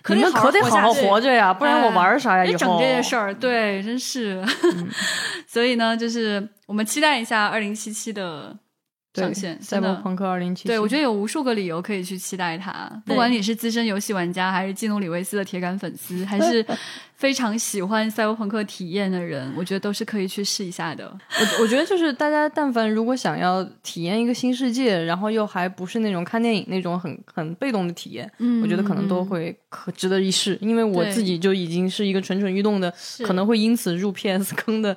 可你们可得好好活活着呀，不然我玩啥呀？以后整这些事儿，对，真是。所以呢，就是我们期待一下二零七七的上线，赛博朋克二零七。对，我觉得有无数个理由可以去期待它。不管你是资深游戏玩家，还是基努里维斯的铁杆粉丝，还是 非常喜欢赛博朋克体验的人，我觉得都是可以去试一下的。我我觉得就是大家但凡如果想要体验一个新世界，然后又还不是那种看电影那种很很被动的体验，嗯我觉得可能都会可值得一试。因为我自己就已经是一个蠢蠢欲动的，可能会因此入 PS 坑的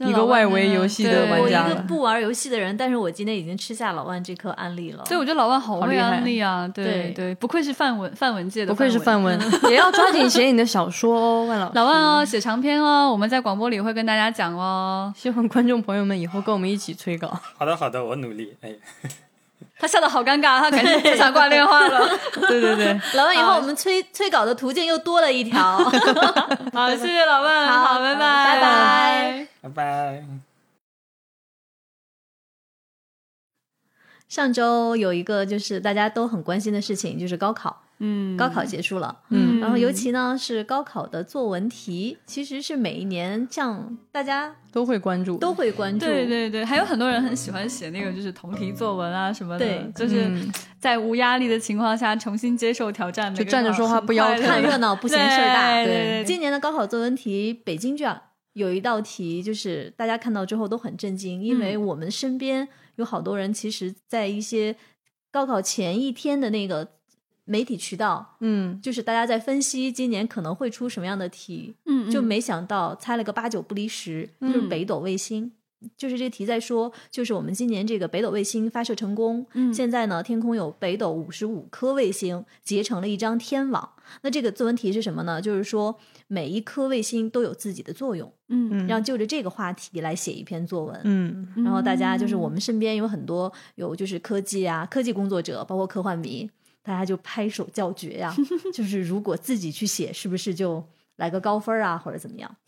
一个外围游戏的对我一玩家了。个不玩游戏的人，但是我今天已经吃下老万这颗安利了。所以我觉得老万好会好厉害安利啊，对对对，不愧是范文范文界的，不愧是范文，也 要抓紧写你的小说哦，万。老万哦，写长篇哦，我们在广播里会跟大家讲哦。希望观众朋友们以后跟我们一起催稿。好的好的，我努力。哎，他笑得好尴尬，他感觉不想挂电话了。对对对，老万以后我们催催稿的途径又多了一条。好，谢谢老万，好好，拜拜，拜拜。拜拜。上周有一个就是大家都很关心的事情，就是高考。嗯，高考结束了，嗯。然后尤其呢是高考的作文题，其实是每一年这样大家都会关注，都会关注。对对对，还有很多人很喜欢写那个就是同题作文啊什么的，对。就是嗯。在无压力的情况下重新接受挑战，就站着说话不腰疼。看热闹不嫌事儿大。对对。对今年的高考作文题北京卷有一道题，就是大家看到之后都很震惊，因为我们身边有好多人，其实在一些高考前一天的那个媒体渠道，嗯，就是大家在分析今年可能会出什么样的题，嗯，就没想到猜了个八九不离十，就是嗯北斗卫星。就是这个题在说，就是我们今年这个北斗卫星发射成功，嗯现在呢天空有北斗五十五颗卫星结成了一张天网。那这个作文题是什么呢？就是说每一颗卫星都有自己的作用，嗯然后就着这个话题来写一篇作文。嗯然后大家就是我们身边有很多有就是科技啊科技工作者，包括科幻迷，大家就拍手叫绝呀、就是如果自己去写，是不是就来个高分啊，或者怎么样？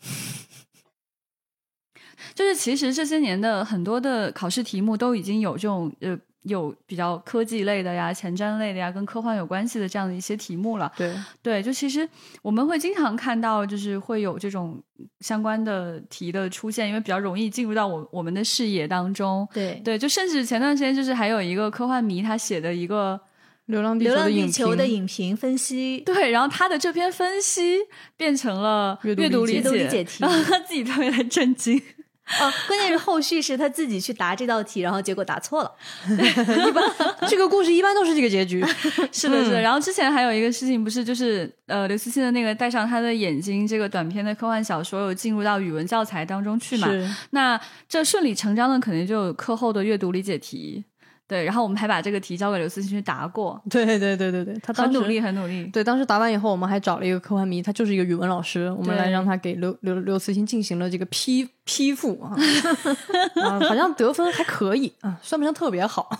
就是其实这些年的很多的考试题目都已经有这种呃有比较科技类的呀、前瞻类的呀、跟科幻有关系的这样的一些题目了。对，对，就其实我们会经常看到，就是会有这种相关的题的出现，因为比较容易进入到我我们的视野当中。对对，就甚至前段时间就是还有一个科幻迷他写的一个。《流浪地流球》的影浪地球的评影评分析，对，然后他的这篇分析变成了阅读理解理解读理解题然后他自己特别的震惊。哦，关键是后续是他自己去答这道题，然后结果答错了。一般这个故事一般都是这个结局。是的，是的。然后之前还有一个事情，不是就是呃，刘慈欣的那个戴上他的眼睛这个短篇的科幻小说有进入到语文教材当中去嘛？是，那这顺理成章的肯定就有课后的阅读理解题。对，然后我们还把这个题交给刘慈欣去答过，对对对对对，他当时很努力，很努力。对，当时答完以后，我们还找了一个科幻迷，他就是一个语文老师，我们来让他给刘刘刘慈欣进行了这个批批复啊，啊，好像得分还可以啊，算不上特别好。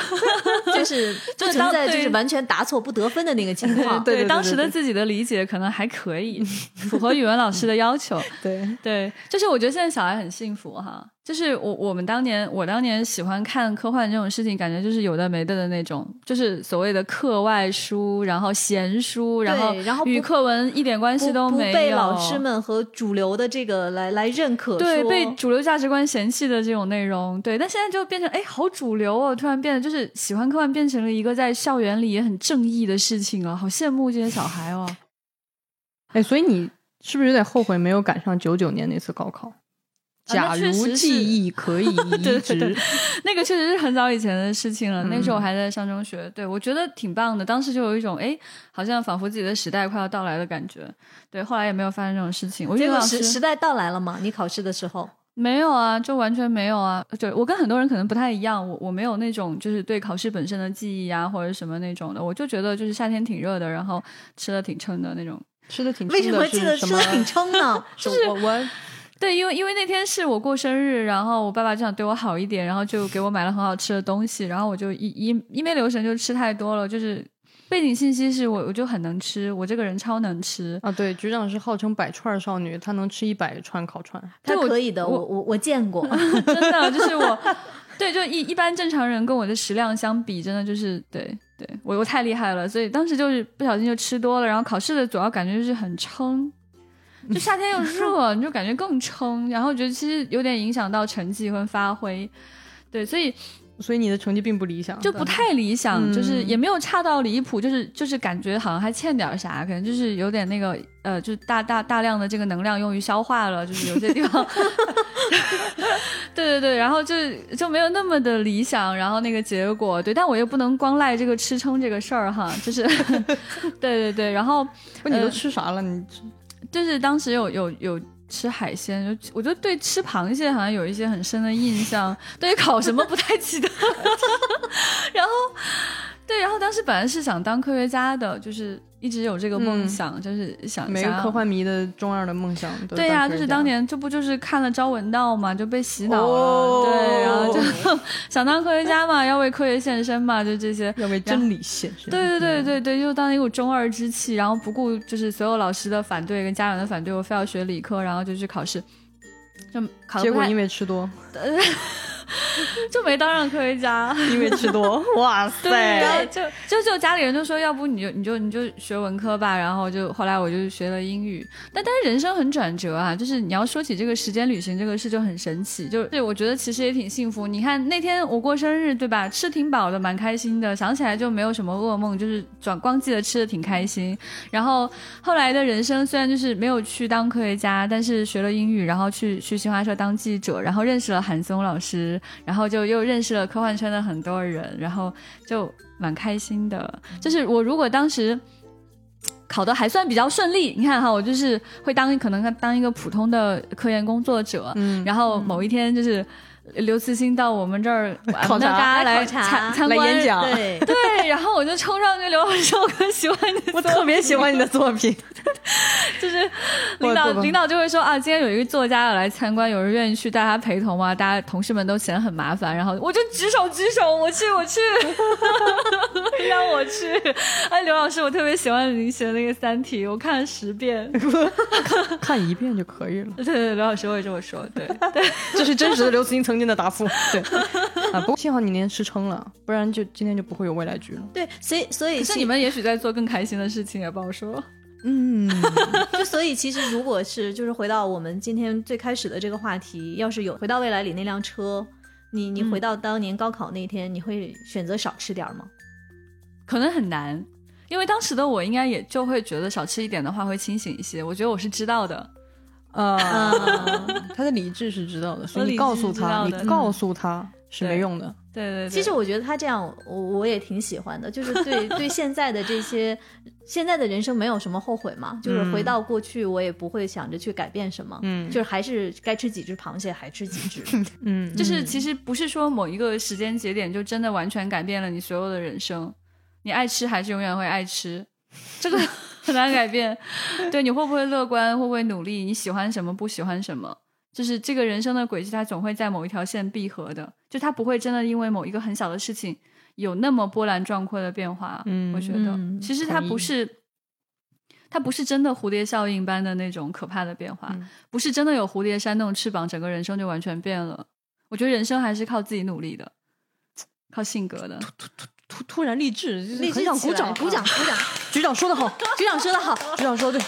就是就是存当对在就是完全答错不得分的那个情况。对对对当时的自己的理解可能还可以，符合语文老师的要求。对，对，就是我觉得现在小孩很幸福哈。就是我我们当年我当年喜欢看科幻这种事情，感觉就是有的没的的那种，就是所谓的课外书，然后闲书，然后然后与课文一点关系都没有，不被老师们和主流的这个来来认可，对被主流价值观嫌弃的这种内容，对，但现在就变成哎，好主流哦，突然变得就是喜欢科幻变成了一个在校园里也很正义的事情啊，好羡慕这些小孩哦。哎，所以你是不是有点后悔没有赶上九九年那次高考？那假如记忆可以移 对对植，对那个确实是很早以前的事情了，那时候我嗯还在上中学，对我觉得挺棒的。当时就有一种哎，好像仿佛自己的时代快要到来的感觉。对，后来也没有发生这种事情。我觉得时时代到来了嘛？你考试的时候，没有啊，就完全没有啊。对我跟很多人可能不太一样，我我没有那种就是对考试本身的记忆啊，或者什么那种的。我就觉得就是夏天挺热的，然后吃的挺撑的那种。吃的挺为什么记得吃的挺撑撑呢？就是我我对，因为因为那天是我过生日，然后我爸爸就想对我好一点，然后就给我买了很好吃的东西，然后我就一一一没留神就吃太多了，就是背景信息是我我就很能吃，我这个人超能吃。啊，对，局长是号称百串少女，她能吃一百串烤串。她可以的，我我我我见过。真的就是我，对，就一一般正常人跟我的食量相比，真的就是对对我我太厉害了，所以当时就是不小心就吃多了，然后考试的主要感觉就是很撑。就夏天又热，你就感觉更撑，然后觉得其实有点影响到成绩和发挥，对，所以所以你的成绩并不理想，就不太理想，嗯就是也没有差到离谱，就是就是感觉好像还欠点啥，可能就是有点那个呃，就是大大大量的这个能量用于消化了，就是有些地方，对对对，然后就就没有那么的理想，然后那个结果对，但我又不能光赖这个吃撑这个事儿哈，就是 对对对，然后不你都呃吃啥了？你就是当时有有有吃海鲜，就我就对吃螃蟹好像有一些很深的印象，对于烤什么不太记得。然后，对，然后当时本来是想当科学家的，就是一直有这个梦嗯。想，就是想每个想科幻迷的中二的梦想都对呀、呀、就是当年这不就是看了《朝闻道》嘛，就被洗脑了，哦。对，然后就 想当科学家嘛，要为科学献身嘛，就这些。要为真理献身。对对对嗯。对对，就当一股中二之气，然后不顾就是所有老师的反对跟家长的反对，我非要学理科，然后就去考试，就结果因为吃多，就没当上科学家。因为吃多，哇塞！就就就家里人就说，要不你就你就你就学文科吧，然后就后来我就学了英语。但但是人生很转折啊，就是你要说起这个时间旅行这个事就很神奇，就是我觉得其实也挺幸福。你看那天我过生日对吧，吃挺饱的，蛮开心的，想起来就没有什么噩梦，就是转光记得吃的挺开心。然后后来的人生虽然就是没有去当科学家，但是学了英语，然后去去新华社当记者，然后认识了韩松老师，然后就又认识了科幻圈的很多人，然后就蛮开心的。就是我如果当时考的还算比较顺利，你看哈，我就是会当可能当一个普通的科研工作者，嗯，然后某一天就是。刘慈欣到我们这儿 考察。来来考察。参参观。演讲。对，对，然后我就冲上去，刘老师，我很喜欢你我特别喜欢你的作品。就是领导领导就会说啊，今天有一个作家要来参观，有人愿意去带他陪同吗？大家同事们都嫌很麻烦，然后我就举手举手，我去我去，让我去。哎，刘老师，我特别喜欢你写的那个《三体》，我看了十遍。看一遍就可以了，对对对，刘老师我也这么说，对对。这是真实的刘慈欣曾经的答复。对啊，不过幸好你那天吃撑了，不然就今天就不会有未来局了。对，所以所以是你们也许在做更开心的事情，也不好说。嗯，就所以其实如果是就是回到我们今天最开始的这个话题，要是有回到未来里那辆车，你你嗯回到当年高考那天，你会选择少吃点儿吗？可能很难，因为当时的我应该也就会觉得少吃一点的话会清醒一些。我觉得我是知道的，啊，啊，他的理智是知道的，所以你告诉他，你告诉他是没用的。对对对。其实我觉得他这样，我我也挺喜欢的，就是对 对现在的这些现在的人生没有什么后悔嘛，就是回到过去，我也不会想着去改变什么，嗯。就是还是该吃几只螃蟹还吃几只，嗯，就是其实不是说某一个时间节点就真的完全改变了你所有的人生，你爱吃还是永远会爱吃，这个 很难改变。对，你会不会乐观，会不会努力，你喜欢什么，不喜欢什么，就是这个人生的轨迹，它总会在某一条线闭合的，就它不会真的因为某一个很小的事情有那么波澜壮阔的变化。嗯我觉得、嗯其实它不是。它不是真的蝴蝶效应般的那种可怕的变化，嗯不是真的有蝴蝶扇动翅膀，整个人生就完全变了。我觉得人生还是靠自己努力的，靠性格的。突突然励志，就是励志很想鼓掌，鼓掌，鼓掌！局长说的好，局长说的好，局长说的对。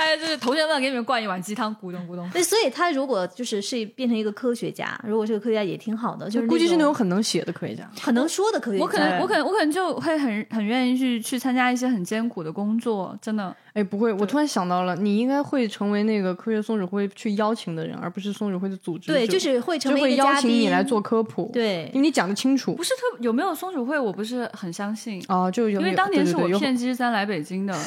哎，就是同学们给你们灌一碗鸡汤，咕咚咕咚。对，所以他如果就是是变成一个科学家，如果是个科学家也挺好的，就是估计是那种种很能写的科学家。很能说的科学家。我可能，我可能，我可能就会很很愿意去去参加一些很艰苦的工作，真的。哎，不会，我突然想到了，你应该会成为那个科学松鼠会去邀请的人，而不是松鼠会的组织。对，就是会成为会邀请你来做科普。，对因为你讲的清楚不是特有没有松鼠会，我不是很相信，哦，就有因为当年是我骗鸡之三来北京的。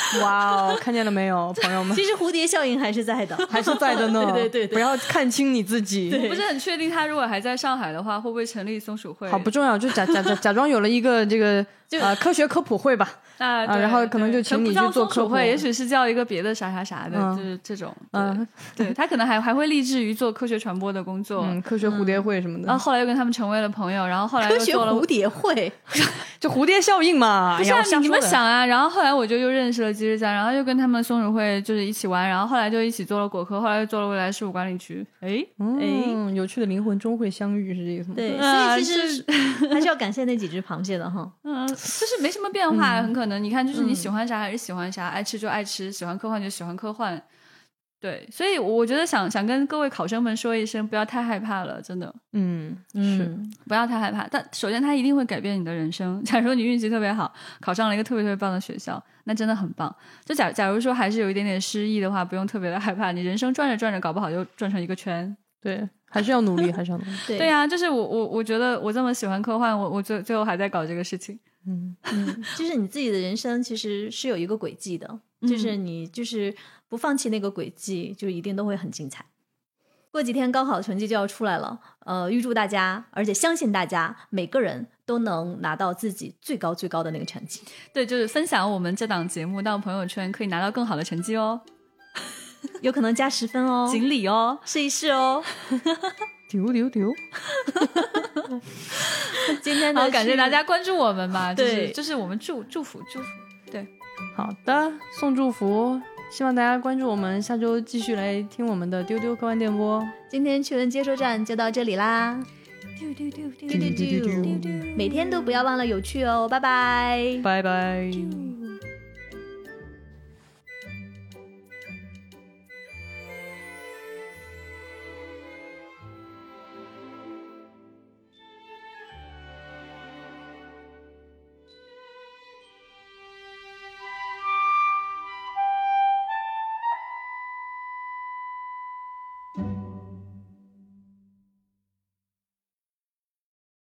哇哦，看见了没有，朋友们，其实蝴蝶效应还是在的，还是在的呢。对对对对不要看清你自己。我不是很确定他如果还在上海的话，会不会成立松鼠会？好，不重要，就假假假假装有了一个这个呃科学科普会吧。啊，对然后可能就请你去做科普会，也许是叫一个别的啥啥啥的，嗯就是这种。嗯 对，他可能还还会立志于做科学传播的工作。嗯，科学蝴蝶会什么的，然后后来又跟他们成为了朋友，然后后来科学又做了蝴蝶会，就蝴蝶效应嘛。不是、啊你你们想啊，然后后来我就又认识了吉日家，然后又跟他们松鼠会就是一起玩，然后后来就一起做了果壳，后来又做了未来事务管理局。哎，嗯，有趣的灵魂终会相遇，是这个意思吗？对，啊所以其实还是要感谢那几只螃蟹的哈。嗯，就是没什么变化，很可能你看，就是你喜欢啥还是喜欢啥，爱吃就爱吃，喜欢科幻就喜欢科幻。对，所以我觉得想想跟各位考生们说一声，不要太害怕了，真的嗯，是，嗯，不要太害怕。但首先，它一定会改变你的人生。假如你运气特别好，考上了一个特别特别棒的学校，那真的很棒。就假假如说还是有一点点失意的话，不用特别的害怕，你人生转着转着，搞不好就转成一个圈。对，还是要努力，还是要努力。对对呀、就是我我我觉得我这么喜欢科幻，我我最最后还在搞这个事情。嗯，嗯，就是你自己的人生其实是有一个轨迹的，就是你就是不放弃那个轨迹，就一定都会很精彩。过几天高考成绩就要出来了，呃，预祝大家，而且相信大家每个人都能拿到自己最高最高的那个成绩。对，就是分享我们这档节目到朋友圈，可以拿到更好的成绩哦，有可能加十分哦。锦鲤哦。试一试哦。丢 丢丢。今天呢感谢大家关注我们吧对。就是我们祝祝福祝福。对。好的送祝福希望大家关注我们下周继续来听我们的丢丢科幻电波。今天趣闻接收站就到这里啦。丢丢丢丢丢丢丢丢每天都不要忘了有趣哦拜拜拜拜